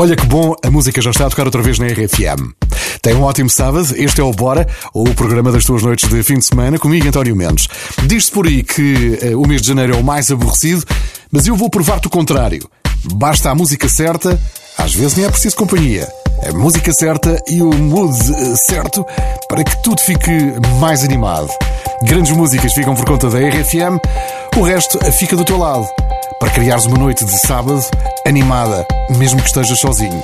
Olha que bom, a música já está a tocar outra vez na RFM. Tem um ótimo sábado, este é o Bora, o programa das tuas noites de fim de semana, comigo António Mendes. Diz-se por aí que uh, o mês de janeiro é o mais aborrecido, mas eu vou provar-te o contrário. Basta a música certa, às vezes nem é preciso companhia. A música certa e o mood eh, certo para que tudo fique mais animado. Grandes músicas ficam por conta da RFM, o resto fica do teu lado para criares uma noite de sábado animada, mesmo que estejas sozinho.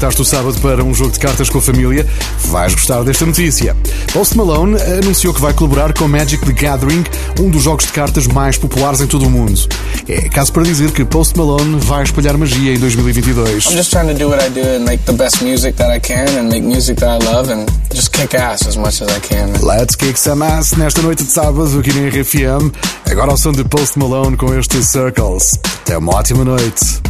Aproveitaste o sábado para um jogo de cartas com a família, vais gostar desta notícia. Post Malone anunciou que vai colaborar com Magic the Gathering, um dos jogos de cartas mais populares em todo o mundo. É caso para dizer que Post Malone vai espalhar magia em 2022. I'm just trying to do what I do and make the best music that I can and make music that I love and just kick ass as much as I can. Let's kick some ass nesta noite de sábado aqui na RFM. Agora ao som de Post Malone com este Circles. Até uma ótima noite.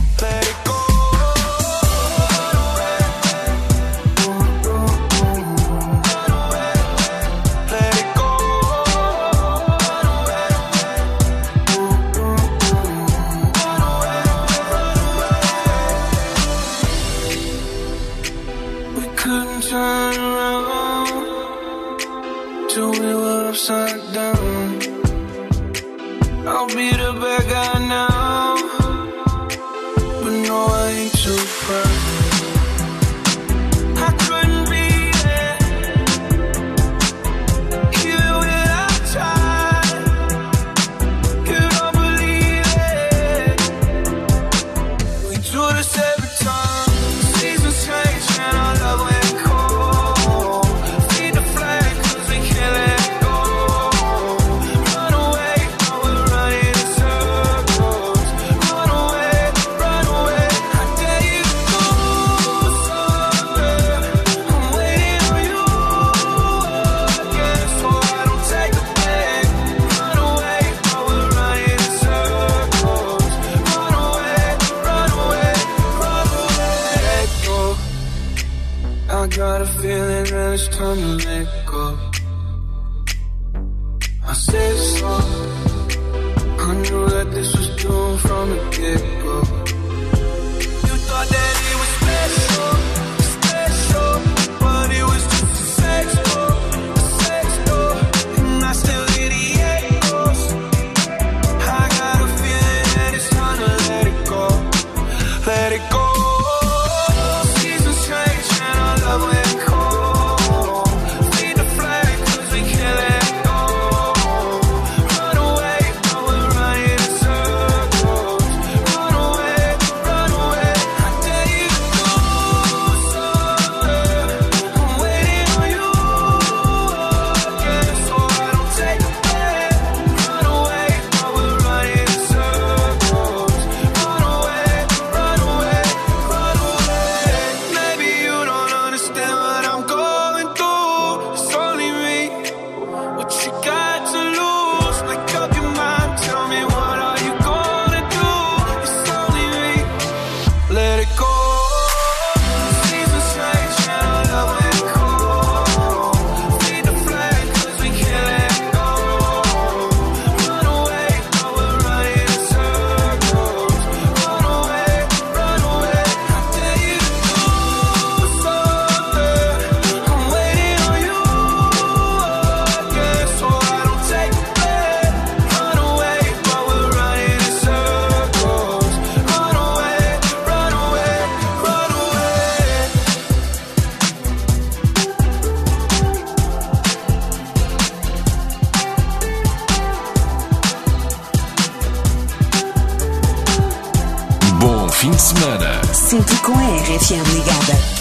that this was doomed from the get-go. C'est Geek RFM Ligada.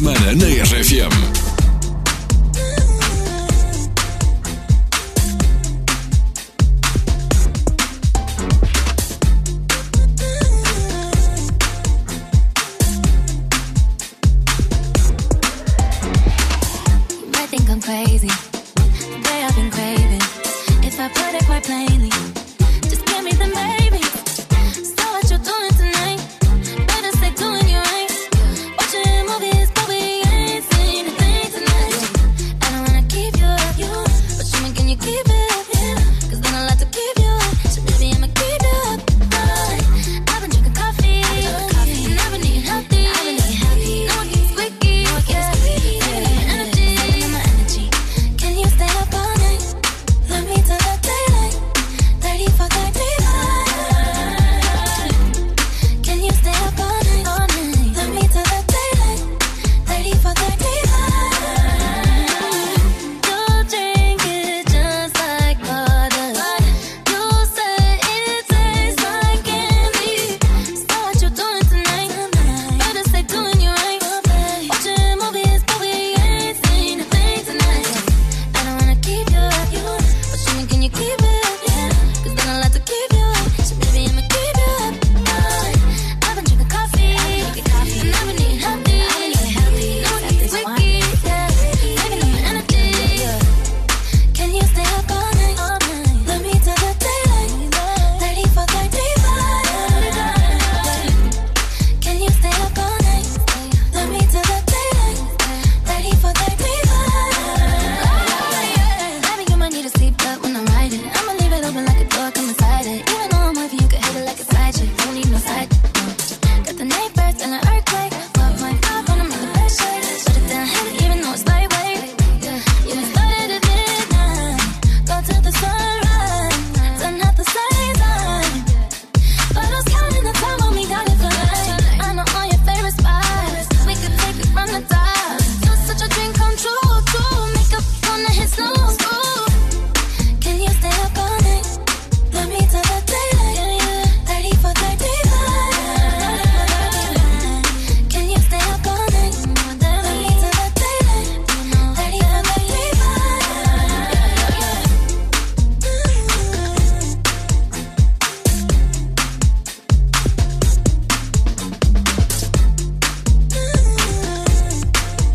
Männer.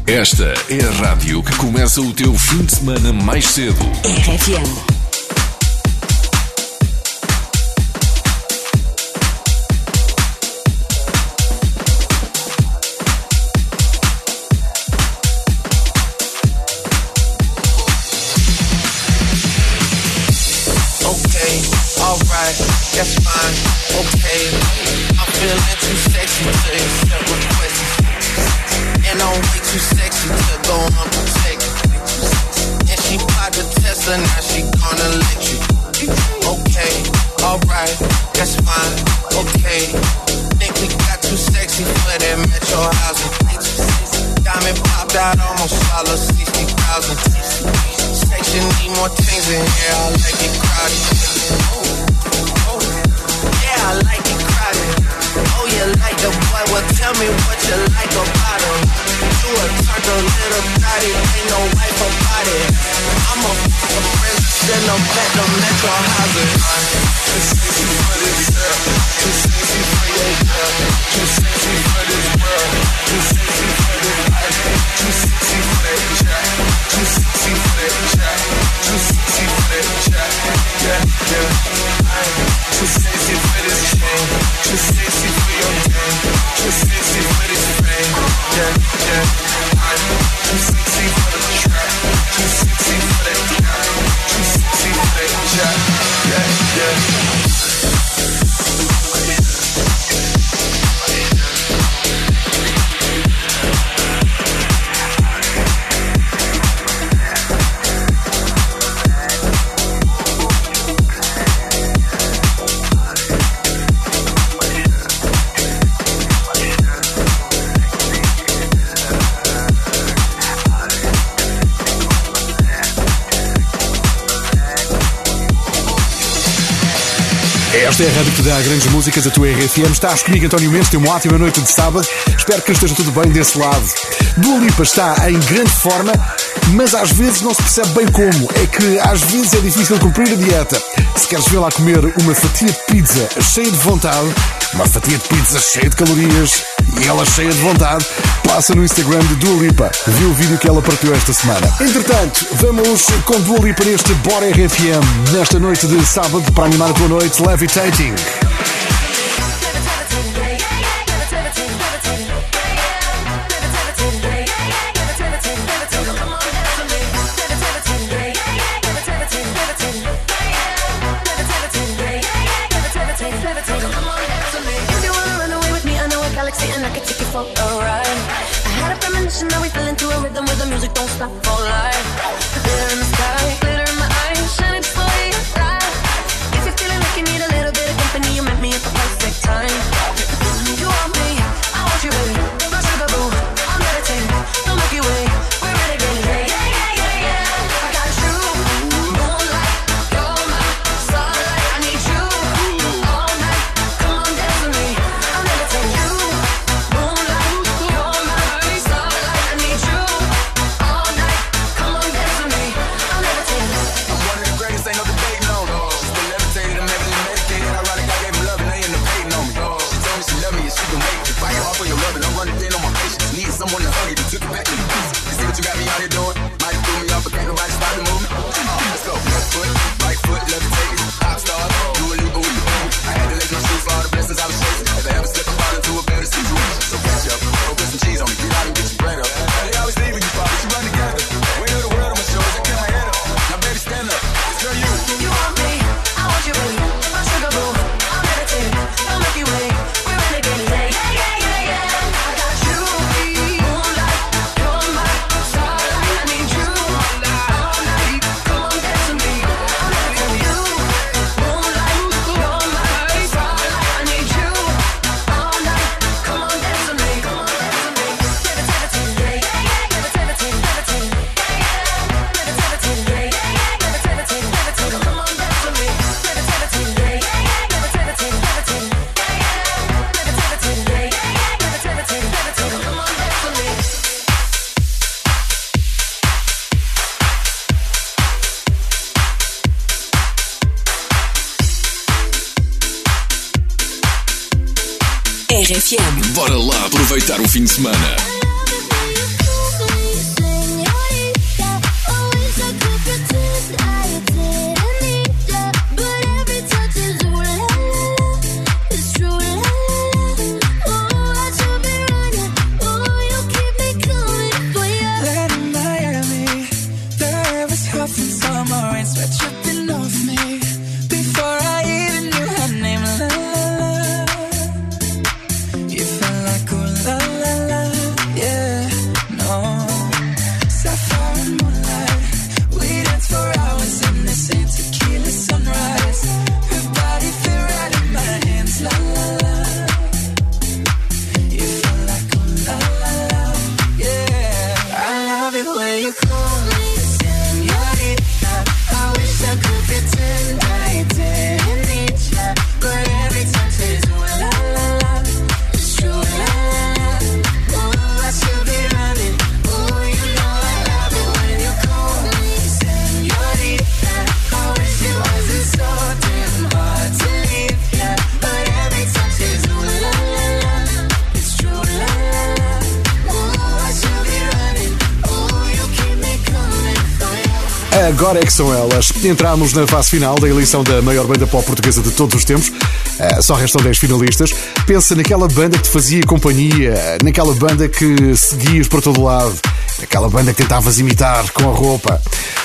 Esta é a rádio que começa o teu fim de semana mais cedo. RFM. That's fine, okay. I'm feeling too sexy Yeah. to say dá grandes músicas a tua RFM. Estás comigo, António Mendes. tem uma ótima noite de sábado. Espero que esteja tudo bem desse lado. Dua Lipa está em grande forma, mas às vezes não se percebe bem como. É que às vezes é difícil cumprir a dieta. Se queres ver lá comer uma fatia de pizza cheia de vontade, uma fatia de pizza cheia de calorias e ela cheia de vontade, Passa no Instagram de Dua Lipa. Viu o vídeo que ela partiu esta semana. Entretanto, vamos com Dua Lipa neste Bora RFM. Nesta noite de sábado, para animar a tua noite, Levitating. sexy and I could take you for a ride. I had a premonition that we fell into a rhythm where the music don't stop for life. aproveitar o fim de semana. Agora é que são elas. Entramos na fase final da eleição da maior banda pop portuguesa de todos os tempos. Uh, só restam 10 finalistas. Pensa naquela banda que te fazia companhia, naquela banda que seguias por todo lado, naquela banda que tentavas imitar com a roupa.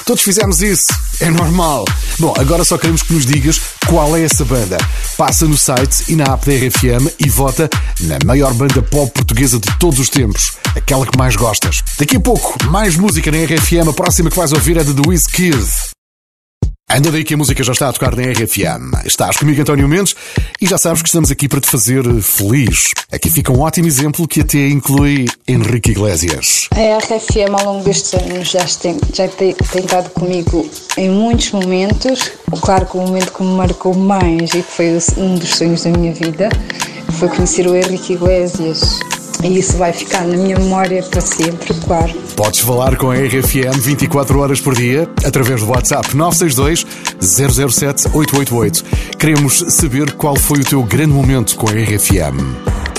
Todos fizemos isso, é normal. Bom, agora só queremos que nos digas qual é essa banda. Passa no site e na app da RFM e vota na maior banda pop portuguesa de todos os tempos, aquela que mais gostas. Daqui a pouco, mais música na RFM. A próxima que vais ouvir é de The Wizkid. Anda daí que a música já está a tocar na RFM. Estás comigo, António Mendes, e já sabes que estamos aqui para te fazer feliz. Aqui fica um ótimo exemplo que até inclui Henrique Iglesias. A RFM ao longo destes anos já tem, já tem, tem estado comigo em muitos momentos. Claro que o momento que me marcou mais e que foi um dos sonhos da minha vida foi conhecer o Henrique Iglesias. E isso vai ficar na minha memória para sempre, claro. Podes falar com a RFM 24 horas por dia através do WhatsApp 962 007 888. Queremos saber qual foi o teu grande momento com a RFM.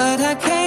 but I can't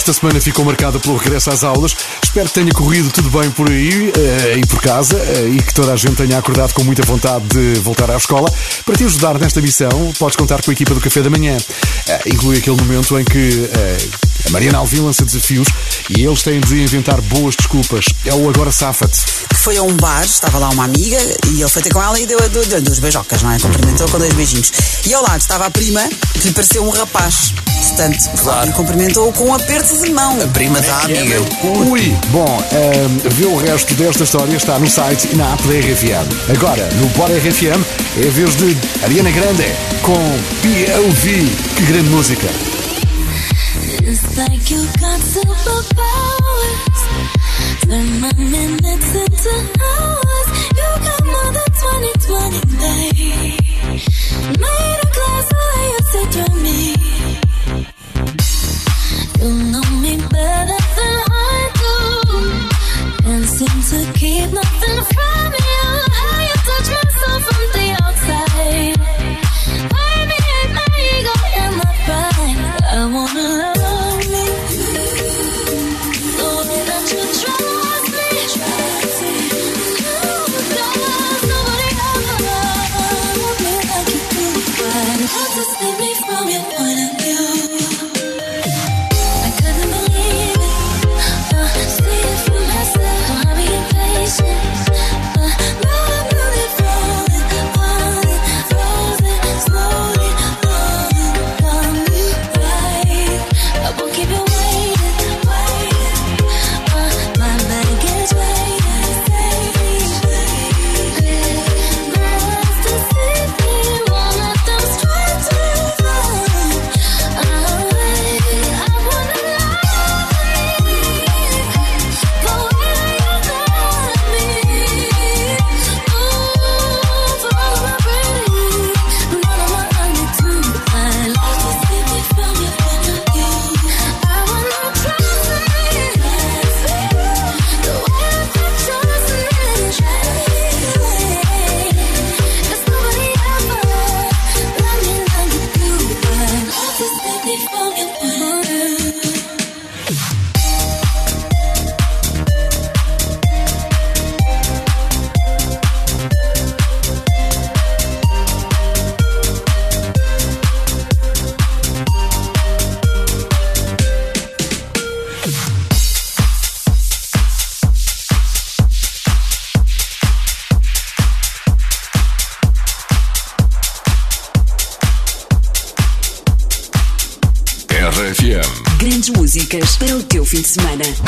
Esta semana ficou marcada pelo regresso às aulas. Espero que tenha corrido tudo bem por aí eh, e por casa eh, e que toda a gente tenha acordado com muita vontade de voltar à escola. Para te ajudar nesta missão, podes contar com a equipa do Café da Manhã. Eh, inclui aquele momento em que a Mariana Alvim lança desafios e eles têm de inventar boas desculpas. É o Agora Safa-te. Foi a um bar, estava lá uma amiga e ele foi ter com ela e deu, deu, deu duas beijocas, não é? Cumprimentou com dois beijinhos. E ao lado estava a prima que lhe pareceu um rapaz. Portanto, claro. cumprimentou com um aperto de mão. A prima da amiga. Ui, bom, ehm, vê o resto desta história está no site e na app da RFM. Agora, no Bora RFM, é a vez de Ariana Grande com POV. Que grande música! It's like you got superpowers. Turn my minutes into hours. You got more than 2020, babe. Made a class you me. You know me better para o teu fim de semana.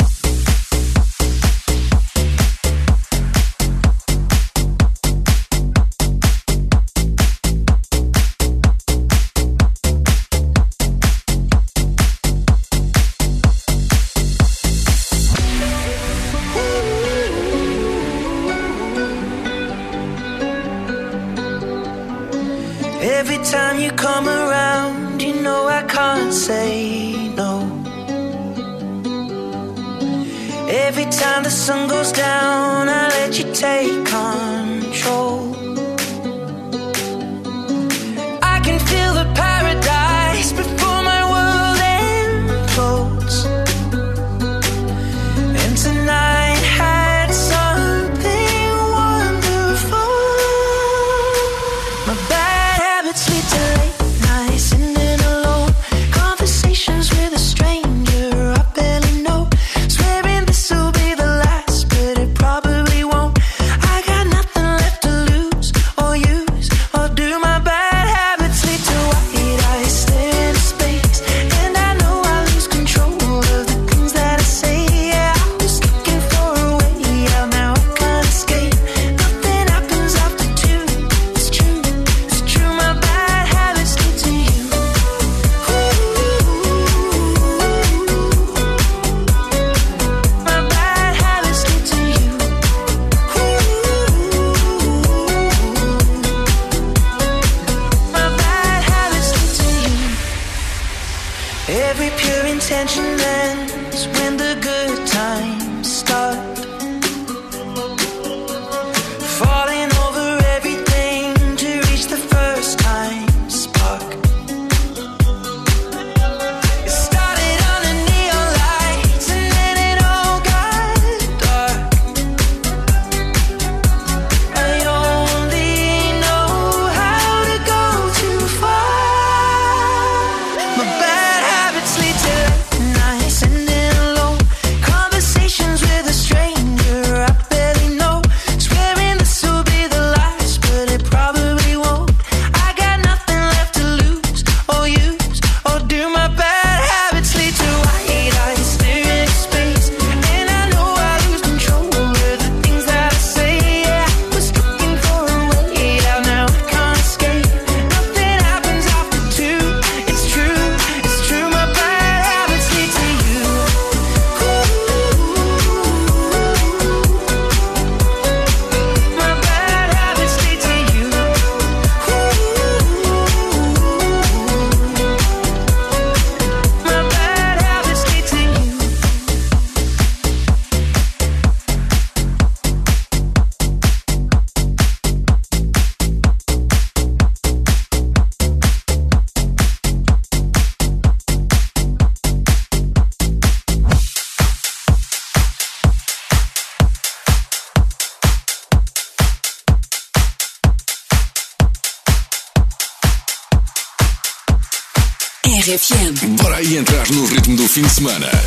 Рекордсмена.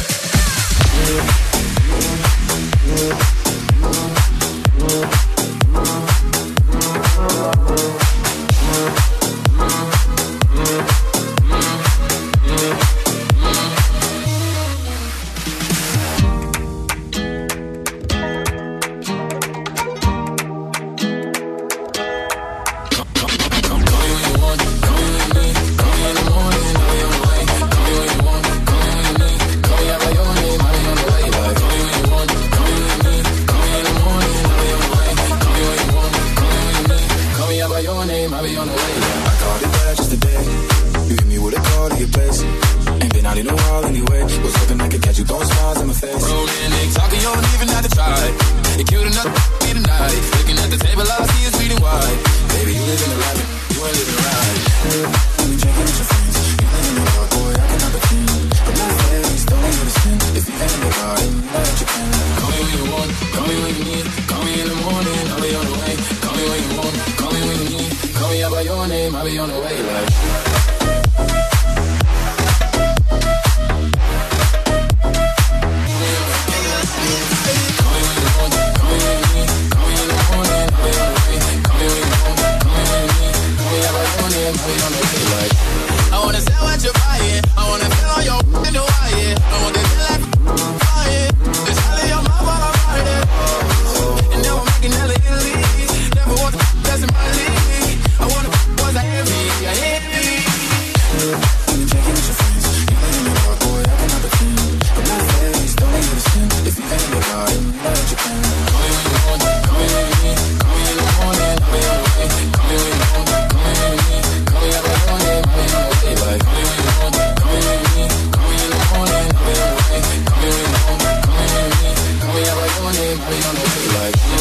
Like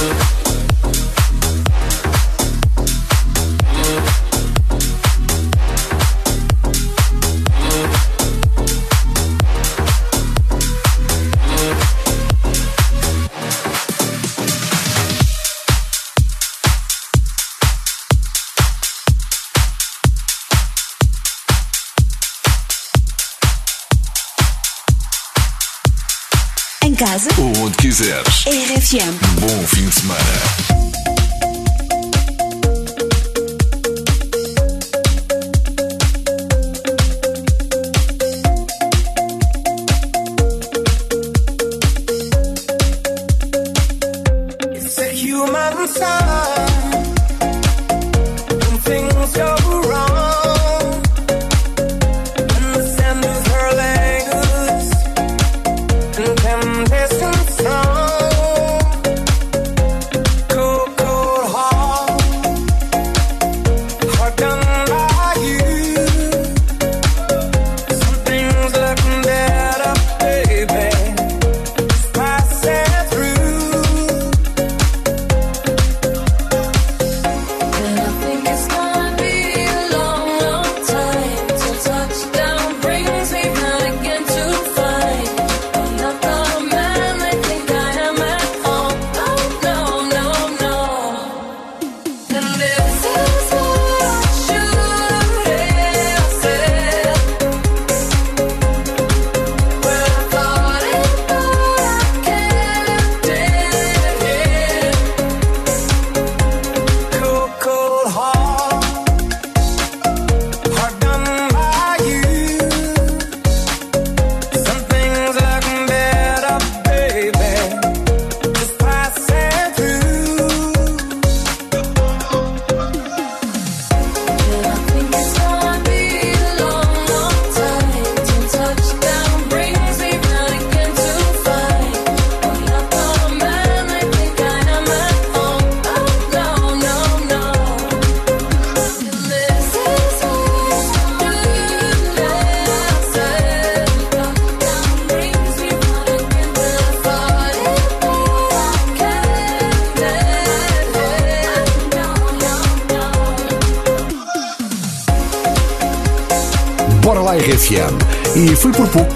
quando quiseres. RFM. Bom fim de semana.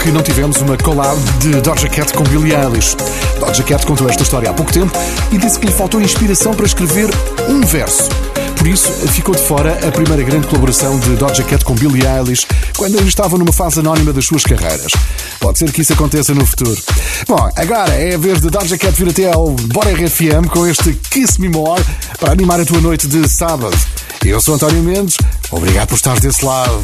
que não tivemos uma collab de Doja Cat com Billie Eilish. Doja Cat contou esta história há pouco tempo e disse que lhe faltou inspiração para escrever um verso. Por isso, ficou de fora a primeira grande colaboração de Doja Cat com Billie Eilish, quando ainda estavam numa fase anónima das suas carreiras. Pode ser que isso aconteça no futuro. Bom, agora é a vez de Doja Cat vir até ao Bora RFM com este Kiss Me More para animar a tua noite de sábado. Eu sou António Mendes, obrigado por estar desse lado.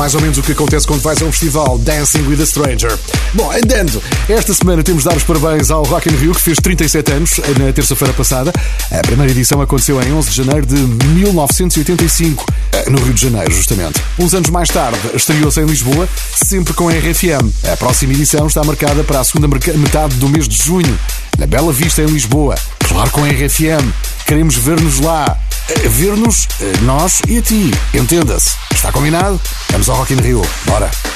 Mais ou menos o que acontece quando vais a um festival Dancing with a Stranger. Bom, andando, esta semana temos de dar os parabéns ao Rock in Rio, que fez 37 anos na terça-feira passada. A primeira edição aconteceu em 11 de janeiro de 1985, eh, no Rio de Janeiro, justamente. Uns anos mais tarde, estreou-se em Lisboa, sempre com a RFM. A próxima edição está marcada para a segunda metade do mês de junho, na Bela Vista, em Lisboa. Claro, com a RFM. Queremos ver-nos lá. Eh, Ver-nos, eh, nós e a ti. Entenda-se. Está combinado? Vamos ao Rock in Rio. Bora.